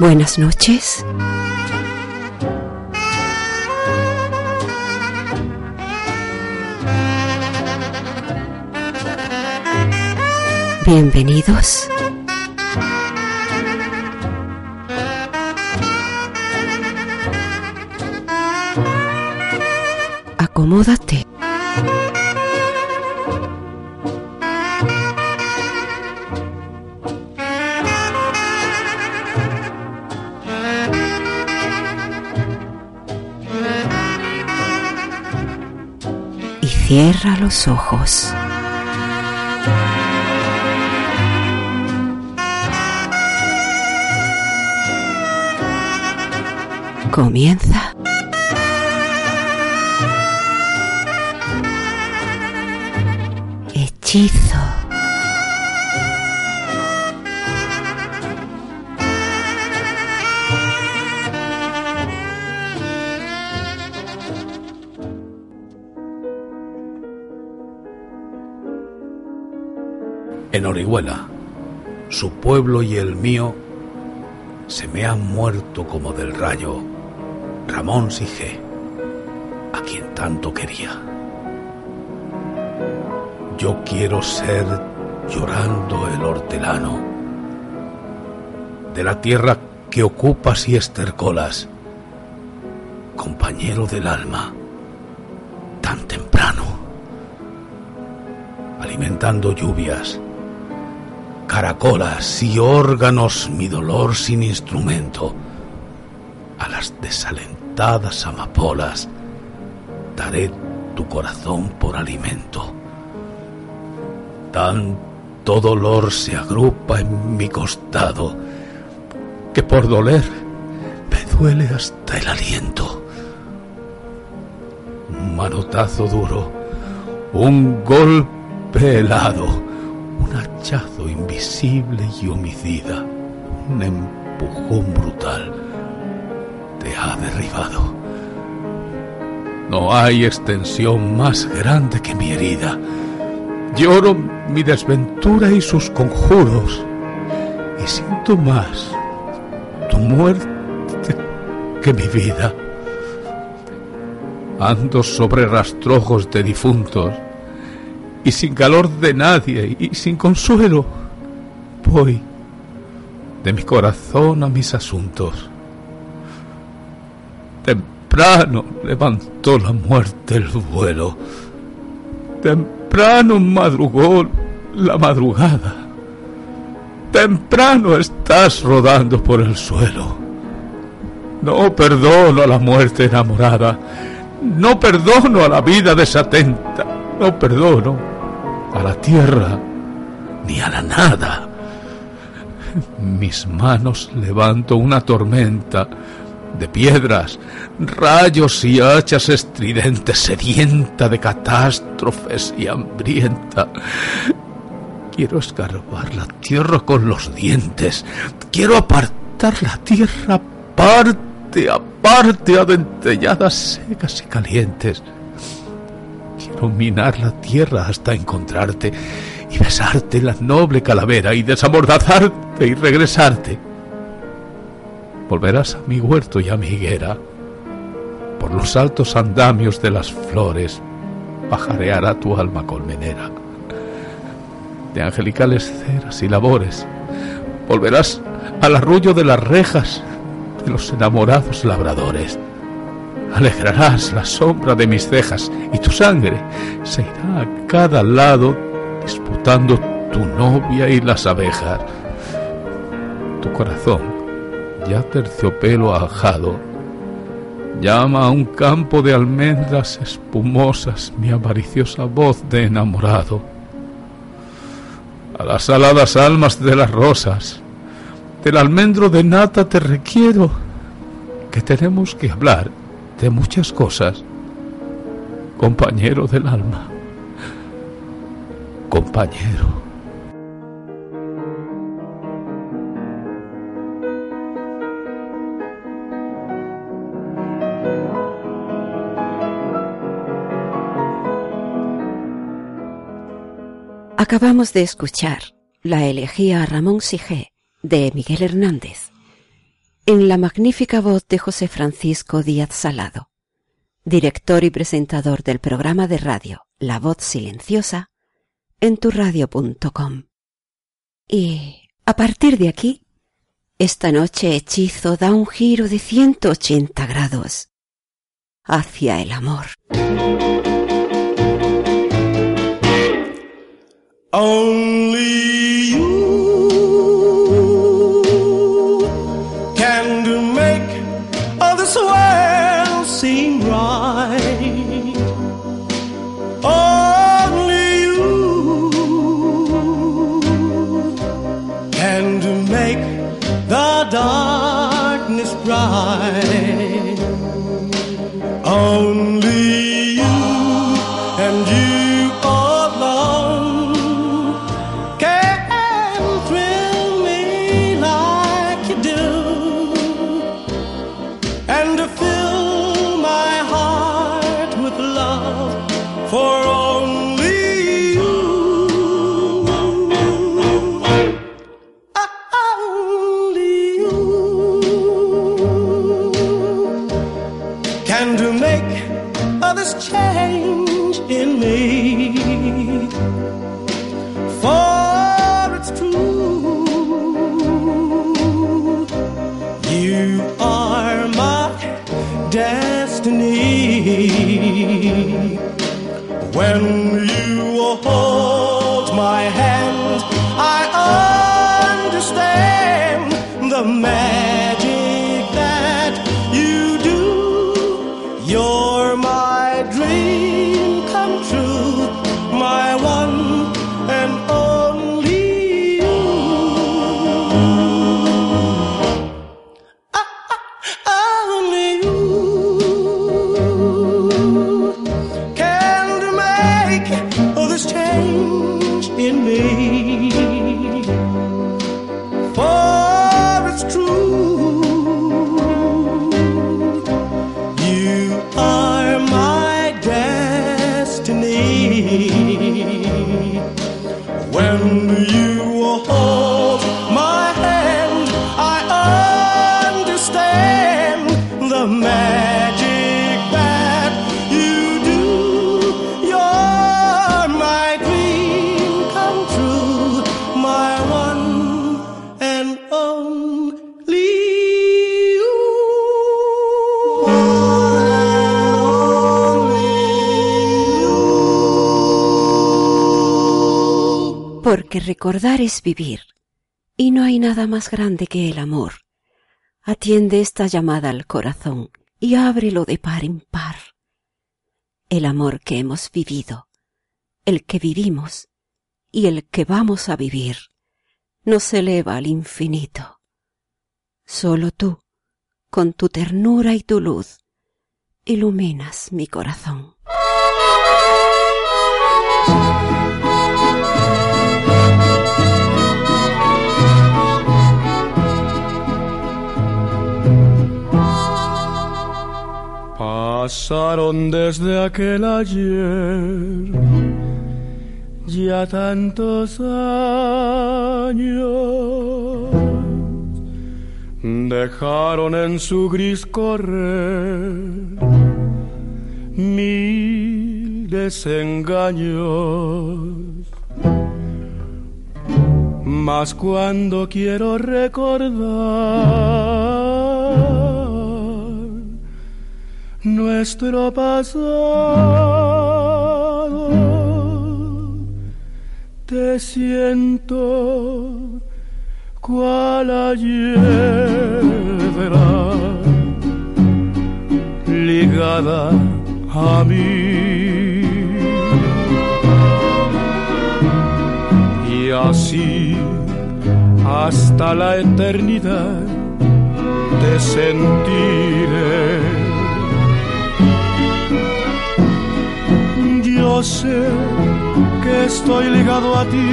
Buenas noches. Bienvenidos. Acomódate. Cierra los ojos. Comienza. En Orihuela, su pueblo y el mío se me han muerto como del rayo Ramón Sige, a quien tanto quería. Yo quiero ser llorando el hortelano de la tierra que ocupas y estercolas, compañero del alma, tan temprano, alimentando lluvias, caracolas y órganos mi dolor sin instrumento. A las desalentadas amapolas daré tu corazón por alimento. Tanto dolor se agrupa en mi costado que por doler me duele hasta el aliento. Un manotazo duro, un golpe helado un hachazo invisible y homicida, un empujón brutal, te ha derribado. No hay extensión más grande que mi herida. Lloro mi desventura y sus conjuros, y siento más tu muerte que mi vida. Ando sobre rastrojos de difuntos, y sin calor de nadie y sin consuelo, voy de mi corazón a mis asuntos. Temprano levantó la muerte el vuelo, temprano madrugó la madrugada, temprano estás rodando por el suelo. No perdono a la muerte enamorada, no perdono a la vida desatenta, no perdono a la tierra ni a la nada. Mis manos levanto una tormenta de piedras, rayos y hachas estridentes, sedienta de catástrofes y hambrienta. Quiero escarbar la tierra con los dientes, quiero apartar la tierra parte a parte, adentelladas secas y calientes minar la tierra hasta encontrarte y besarte la noble calavera y desamordazarte y regresarte. Volverás a mi huerto y a mi higuera. Por los altos andamios de las flores pajareará tu alma colmenera. De angelicales ceras y labores volverás al arrullo de las rejas de los enamorados labradores. Alegrarás la sombra de mis cejas y tu sangre se irá a cada lado disputando tu novia y las abejas. Tu corazón, ya terciopelo ajado, llama a un campo de almendras espumosas mi avariciosa voz de enamorado. A las aladas almas de las rosas, del almendro de nata te requiero, que tenemos que hablar de muchas cosas, compañero del alma, compañero. Acabamos de escuchar la elegía a Ramón Sigé de Miguel Hernández en la magnífica voz de José Francisco Díaz Salado, director y presentador del programa de radio La Voz Silenciosa en turradio.com. Y a partir de aquí, esta noche Hechizo da un giro de 180 grados hacia el amor. Recordar es vivir, y no hay nada más grande que el amor. Atiende esta llamada al corazón y ábrelo de par en par. El amor que hemos vivido, el que vivimos y el que vamos a vivir, nos eleva al infinito. Solo tú, con tu ternura y tu luz, iluminas mi corazón. Pasaron desde aquel ayer ya tantos años, dejaron en su gris correr mil desengaños. Mas cuando quiero recordar nuestro pasado. Te siento cual ayer ligada a mí. Y así hasta la eternidad te sentiré. Yo sé que estoy ligado a ti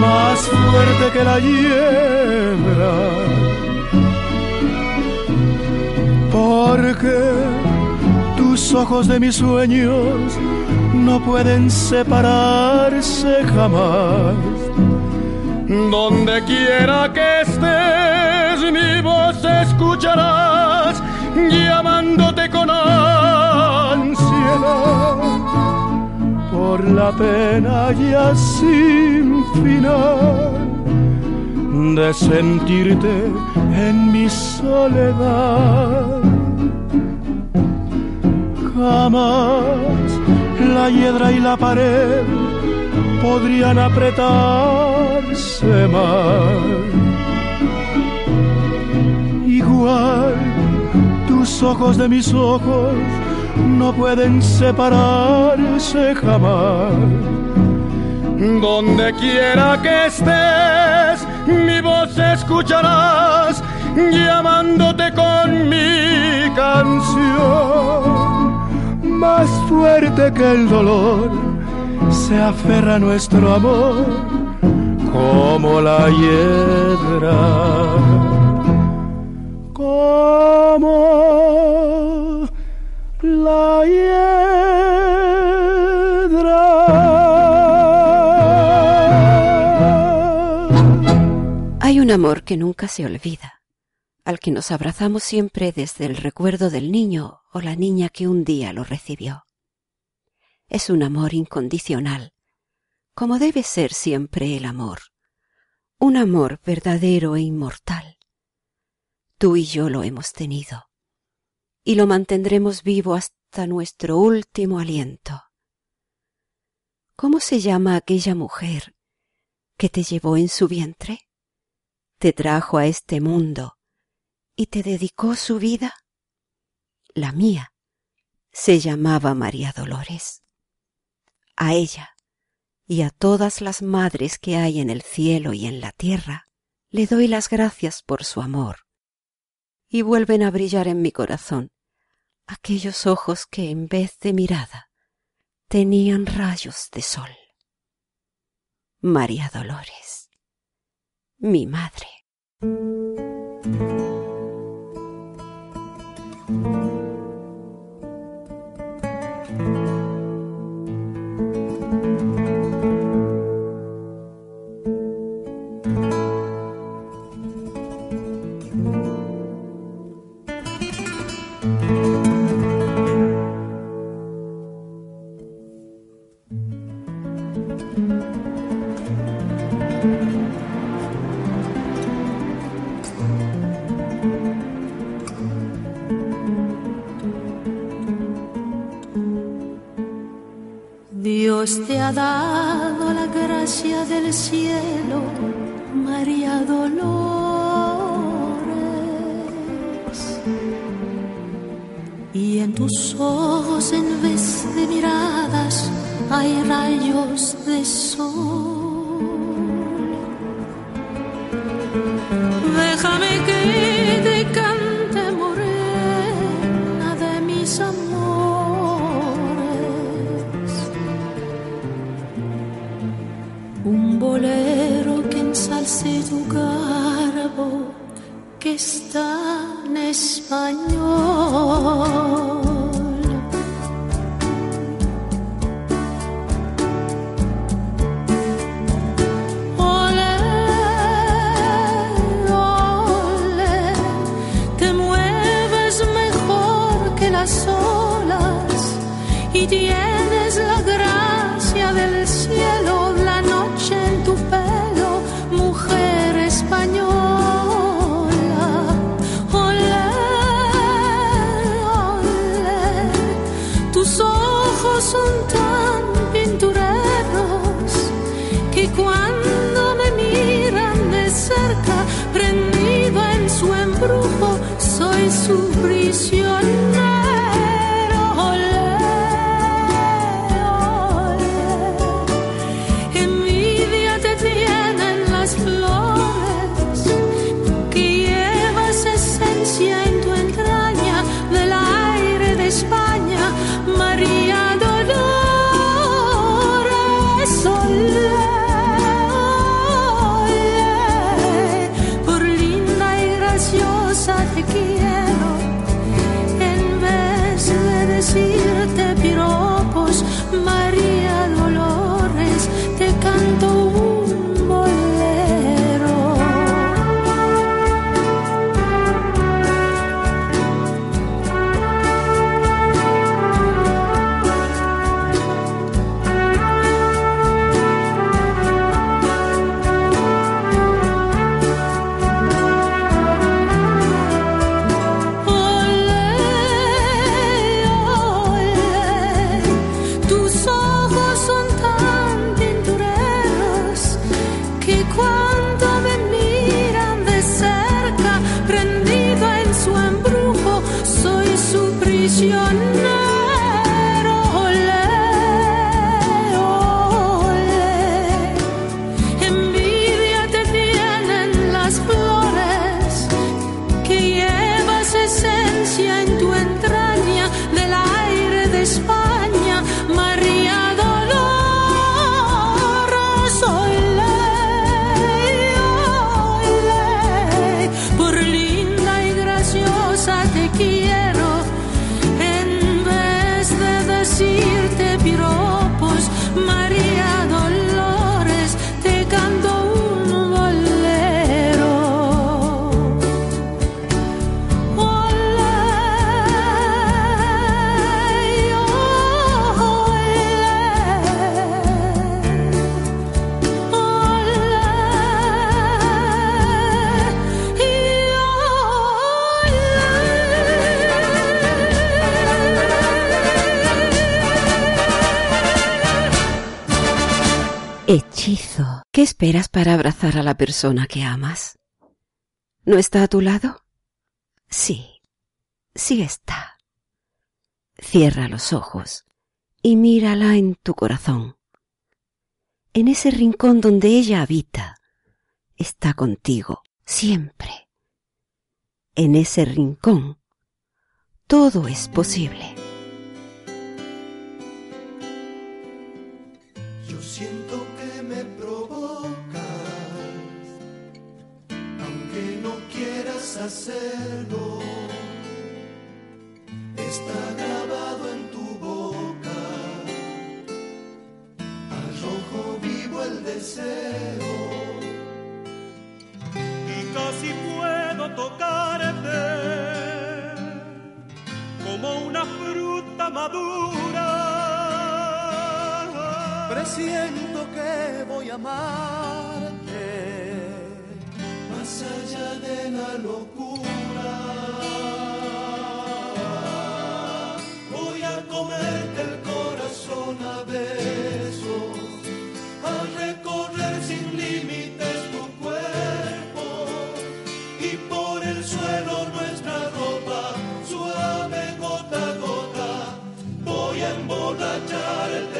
más fuerte que la hiedra. Porque tus ojos de mis sueños no pueden separarse jamás. Donde quiera que estés, mi voz escucharás, llamándote con ansiedad por la pena ya sin final de sentirte en mi soledad. Jamás la hiedra y la pared podrían apretarse más. Igual tus ojos de mis ojos no pueden separarse jamás. Donde quiera que estés, mi voz escucharás, llamándote con mi canción. Más fuerte que el dolor, se aferra nuestro amor como la hiedra. Como. Hay un amor que nunca se olvida, al que nos abrazamos siempre desde el recuerdo del niño o la niña que un día lo recibió. Es un amor incondicional, como debe ser siempre el amor, un amor verdadero e inmortal. Tú y yo lo hemos tenido y lo mantendremos vivo hasta nuestro último aliento. ¿Cómo se llama aquella mujer que te llevó en su vientre? Te trajo a este mundo y te dedicó su vida. La mía se llamaba María Dolores. A ella y a todas las madres que hay en el cielo y en la tierra, le doy las gracias por su amor. Y vuelven a brillar en mi corazón aquellos ojos que en vez de mirada tenían rayos de sol. María Dolores, mi madre. Dado la gracia del cielo, esperas para abrazar a la persona que amas? ¿No está a tu lado? Sí, sí está. Cierra los ojos y mírala en tu corazón. En ese rincón donde ella habita, está contigo siempre. En ese rincón, todo es posible. Está grabado en tu boca. Al rojo vivo el deseo. Y casi puedo tocarte como una fruta madura. Presiento que voy a amar más allá de la locura. Voy a comerte el corazón a besos, a recorrer sin límites tu cuerpo y por el suelo nuestra ropa, suave gota a gota, voy a emborracharte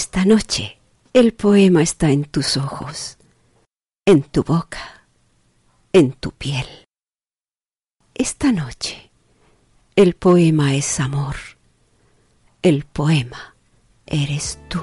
Esta noche el poema está en tus ojos, en tu boca, en tu piel. Esta noche el poema es amor, el poema eres tú.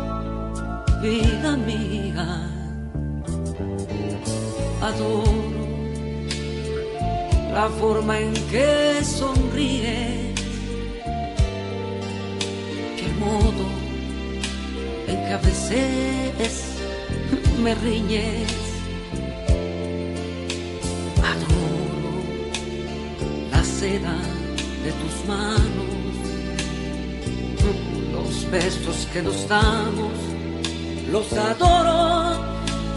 vida mía. Adoro la forma en que sonríe, el modo en que a veces me riñes. Adoro la seda de tus manos, los besos que nos damos los adoro,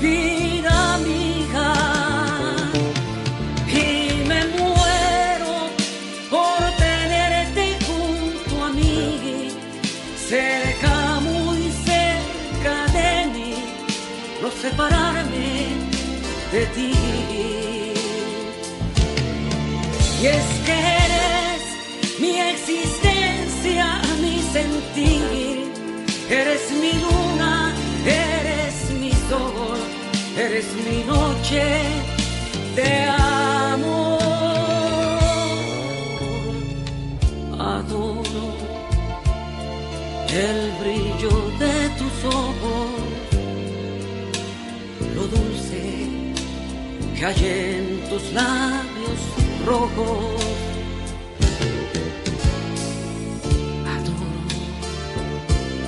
vida amiga. Y me muero por tenerte junto a mí, cerca, muy cerca de mí, no separarme de ti. Y es que eres mi existencia, mi sentir, eres mi luna eres mi noche de amor. Adoro el brillo de tus ojos, lo dulce que hay en tus labios rojos. Adoro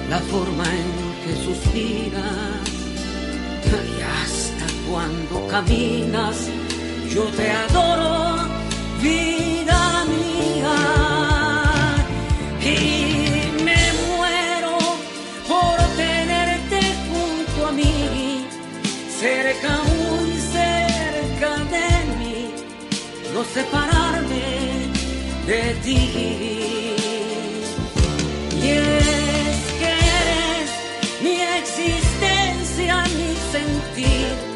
la forma en que suspiras cuando caminas yo te adoro, vida mía. Y me muero por tenerte junto a mí, cerca, muy cerca de mí, no separarme de ti. Y es que eres mi existencia, mi sentir.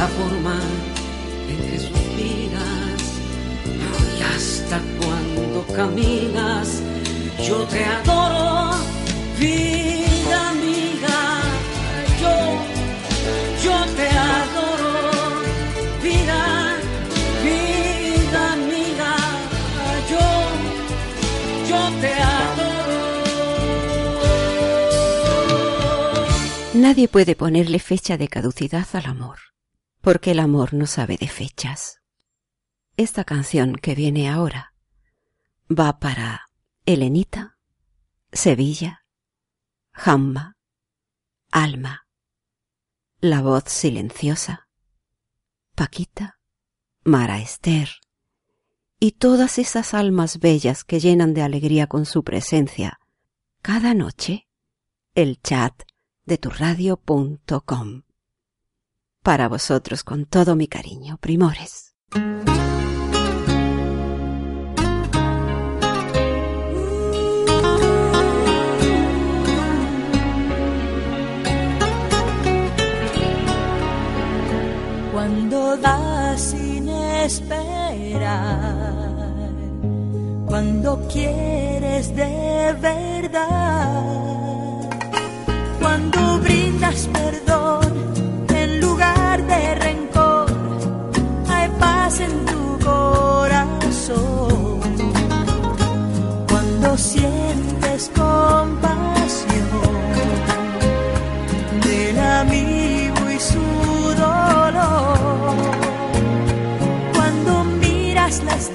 La forma en que suspiras y hasta cuando caminas yo te adoro, vida amiga. Yo, yo te adoro, vida, vida amiga. Yo, yo te adoro. Nadie puede ponerle fecha de caducidad al amor, porque el amor no sabe de fechas. Esta canción que viene ahora va para Elenita, Sevilla, Jamba, Alma, la voz silenciosa, Paquita, Mara Esther y todas esas almas bellas que llenan de alegría con su presencia cada noche el chat de turradio.com. Para vosotros con todo mi cariño, primores. Cuando das sin esperar, cuando quieres de verdad, cuando brindas perdón en tu corazón. Cuando sientes compasión del amigo y su dolor. Cuando miras las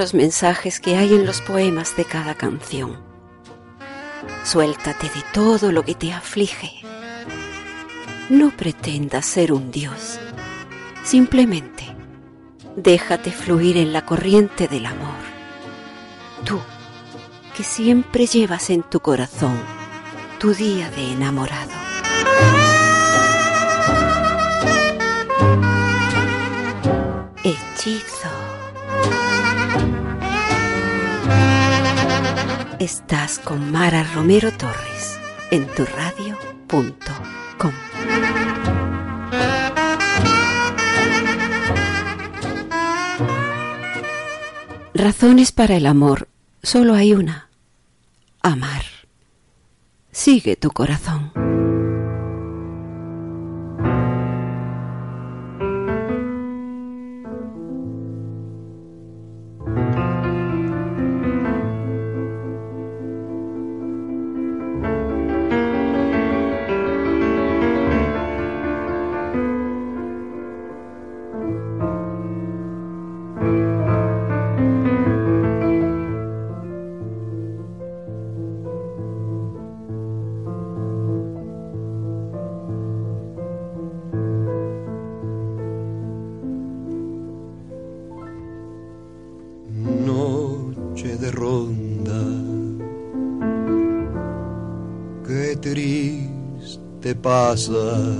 los mensajes que hay en los poemas de cada canción. Suéltate de todo lo que te aflige. No pretendas ser un dios. Simplemente déjate fluir en la corriente del amor. Tú, que siempre llevas en tu corazón tu día de enamorado. Hechizo. Estás con Mara Romero Torres en tu radio.com. Razones para el amor. Solo hay una. Amar. Sigue tu corazón. Pasas,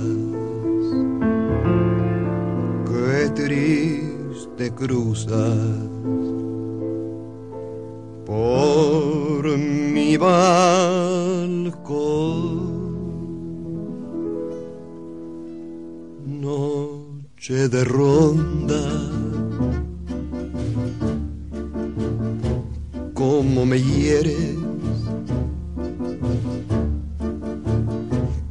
qué triste cruzas por mi balcón. Noche de ronda. cómo me hieres,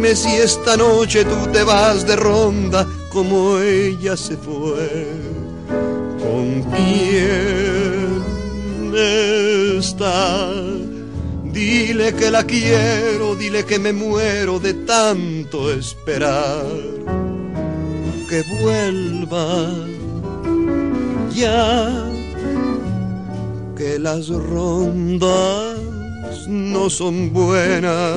Dime si esta noche tú te vas de ronda como ella se fue. ¿Con quién está? Dile que la quiero, dile que me muero de tanto esperar. Que vuelva ya que las rondas no son buenas,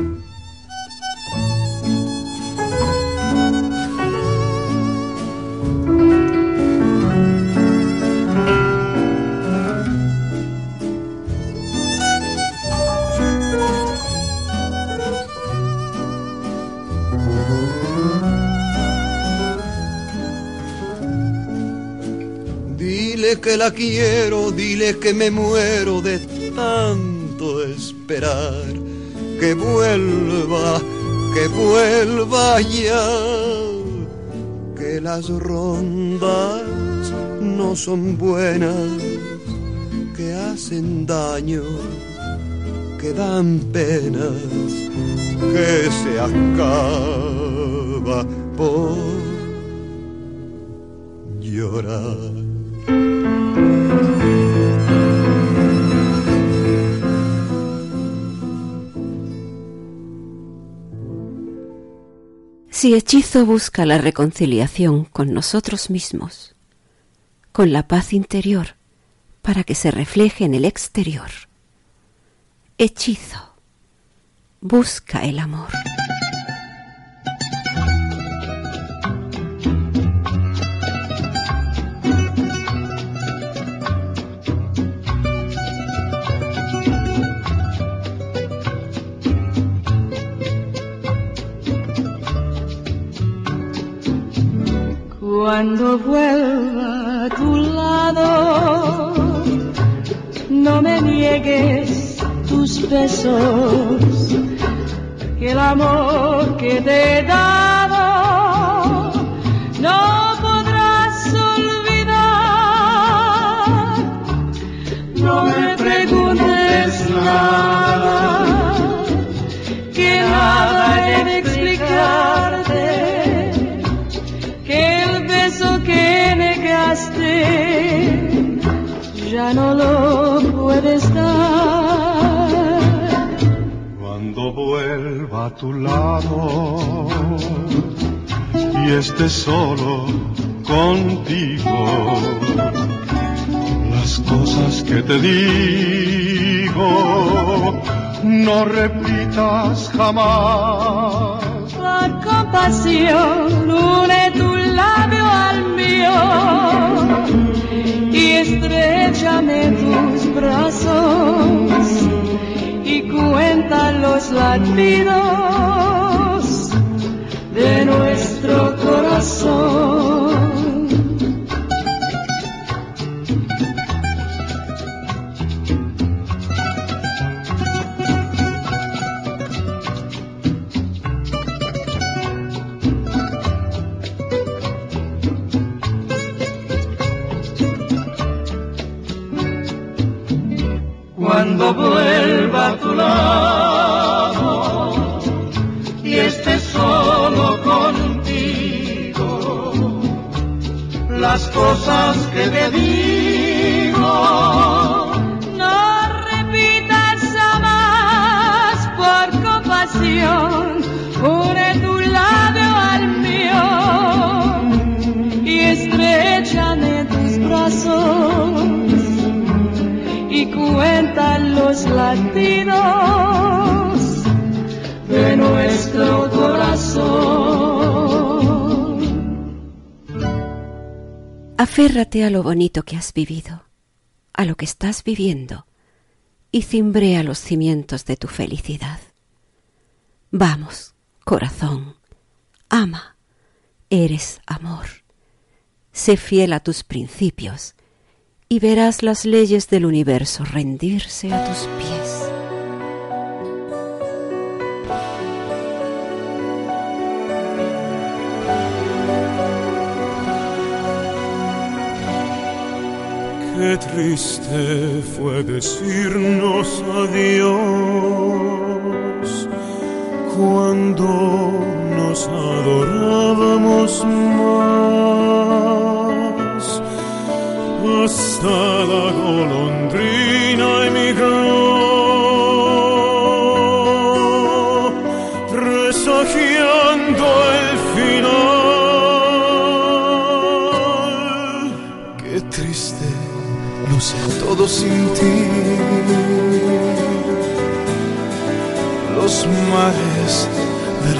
La quiero, dile que me muero de tanto esperar. Que vuelva, que vuelva ya. Que las rondas no son buenas, que hacen daño, que dan penas, que se acaba por llorar. Si hechizo busca la reconciliación con nosotros mismos, con la paz interior, para que se refleje en el exterior, hechizo busca el amor. Cuando vuelva a tu lado, no me niegues tus besos, que el amor que te he dado no podrás olvidar. No me preguntes nada, que nada he de explicarte que negaste ya no lo puedes dar. Cuando vuelva a tu lado y estés solo contigo. Las cosas que te digo, no repitas jamás. Por compasión, latidos de nuestro corazón. Aférrate a lo bonito que has vivido, a lo que estás viviendo, y cimbrea los cimientos de tu felicidad. Vamos, corazón, ama, eres amor. Sé fiel a tus principios y verás las leyes del universo rendirse a tus pies. Qué triste fue decirnos adiós cuando nos adorábamos más.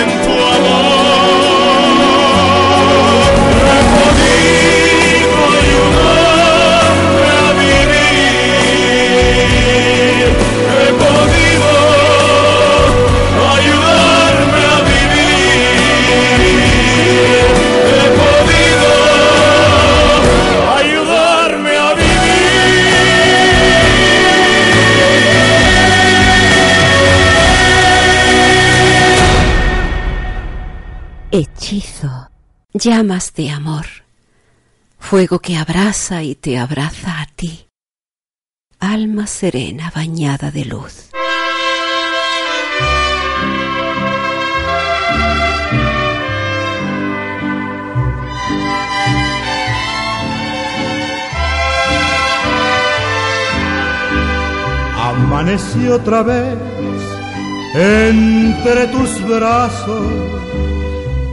en tu amor, llamas de amor, fuego que abraza y te abraza a ti, alma serena bañada de luz. Amanecí otra vez entre tus brazos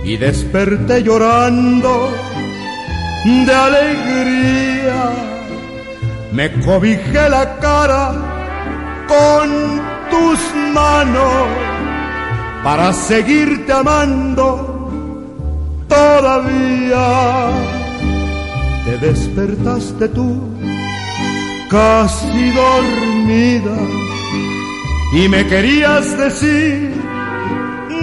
y desperté llorando de alegría. Me cobijé la cara con tus manos para seguirte amando todavía. Te despertaste tú casi dormida y me querías decir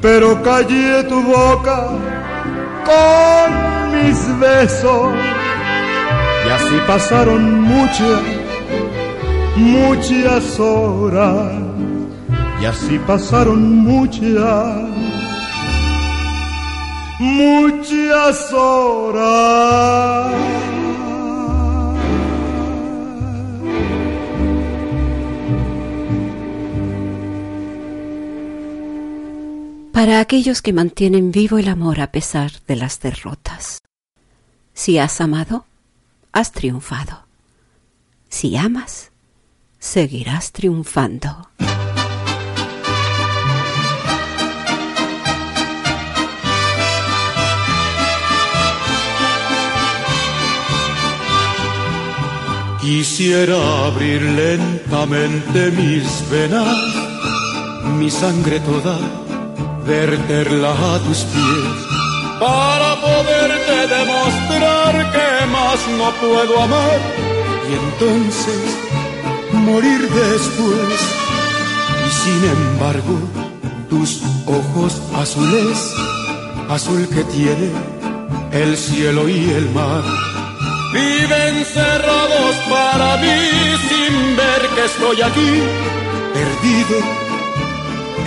pero callé tu boca con mis besos. Y así pasaron muchas, muchas horas. Y así pasaron muchas, muchas horas. Para aquellos que mantienen vivo el amor a pesar de las derrotas. Si has amado, has triunfado. Si amas, seguirás triunfando. Quisiera abrir lentamente mis venas, mi sangre toda verterla a tus pies para poderte demostrar que más no puedo amar y entonces morir después. Y sin embargo, tus ojos azules, azul que tiene el cielo y el mar, viven cerrados para mí sin ver que estoy aquí, perdido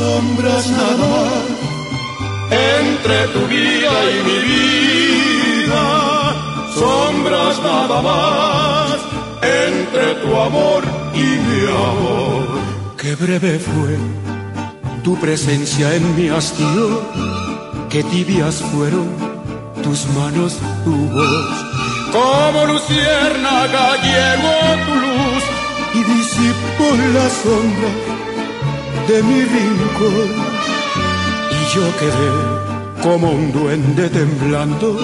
sombras nada más entre tu vida y mi vida, sombras nada más entre tu amor y mi amor. Qué breve fue tu presencia en mi hastío, qué tibias fueron tus manos, tu voz. Como luciérnaga llegó tu luz y disipó la sombra de mi rincón. Y yo quedé como un duende temblando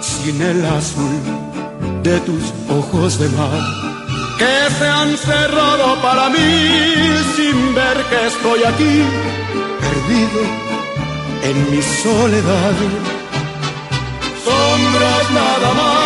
sin el azul de tus ojos de mar que se han cerrado para mí sin ver que estoy aquí perdido en mi soledad. Sombras nada más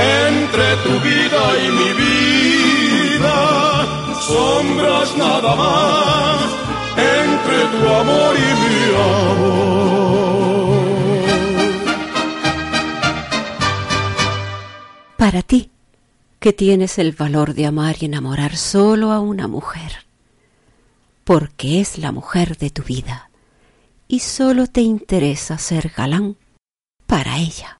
entre tu vida y mi vida. Sombras nada más entre tu amor y mi amor. Para ti que tienes el valor de amar y enamorar solo a una mujer, porque es la mujer de tu vida y solo te interesa ser galán para ella.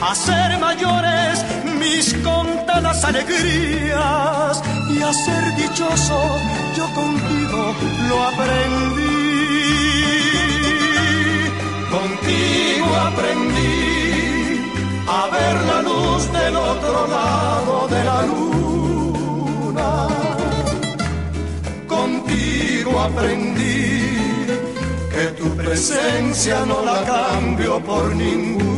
a ser mayores mis contadas alegrías y a ser dichoso yo contigo lo aprendí. Contigo aprendí a ver la luz del otro lado de la luna. Contigo aprendí que tu presencia no la cambio por ninguna.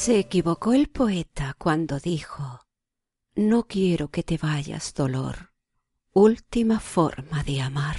Se equivocó el poeta cuando dijo, No quiero que te vayas, dolor, última forma de amar.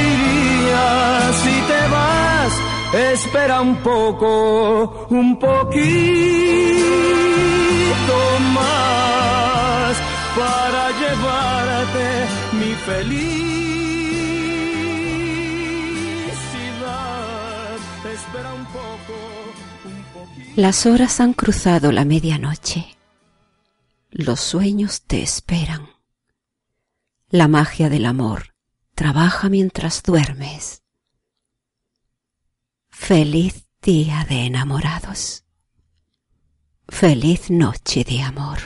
Espera un poco, un poquito más para llevarte mi felicidad. Espera un poco, un poquito. Las horas han cruzado la medianoche. Los sueños te esperan. La magia del amor trabaja mientras duermes. Feliz día de enamorados. Feliz noche de amor.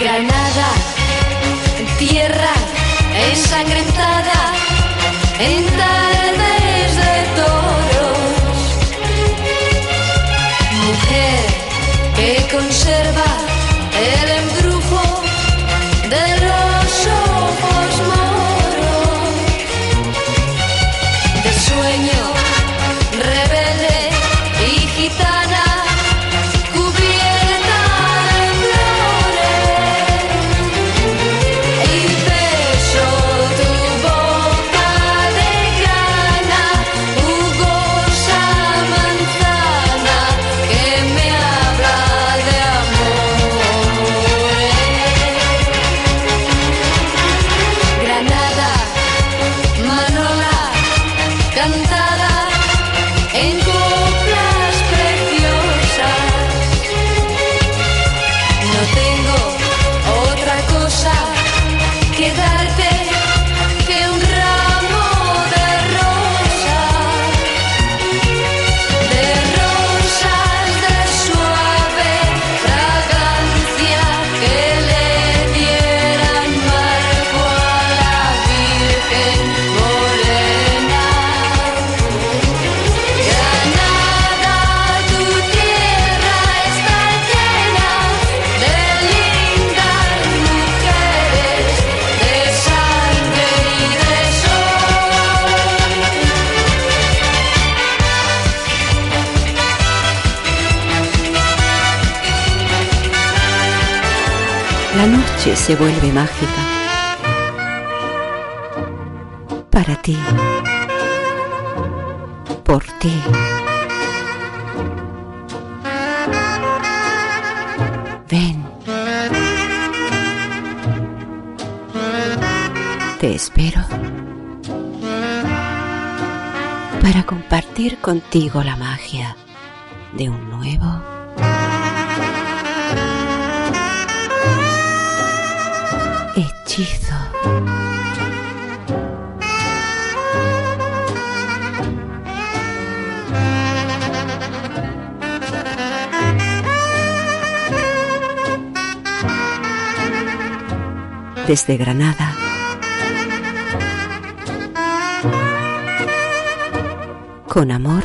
Granada, tierra ensangrentada, en se vuelve mágica. Para ti. Por ti. Ven. Te espero para compartir contigo la magia de un nuevo hechizo. Desde Granada. Con amor.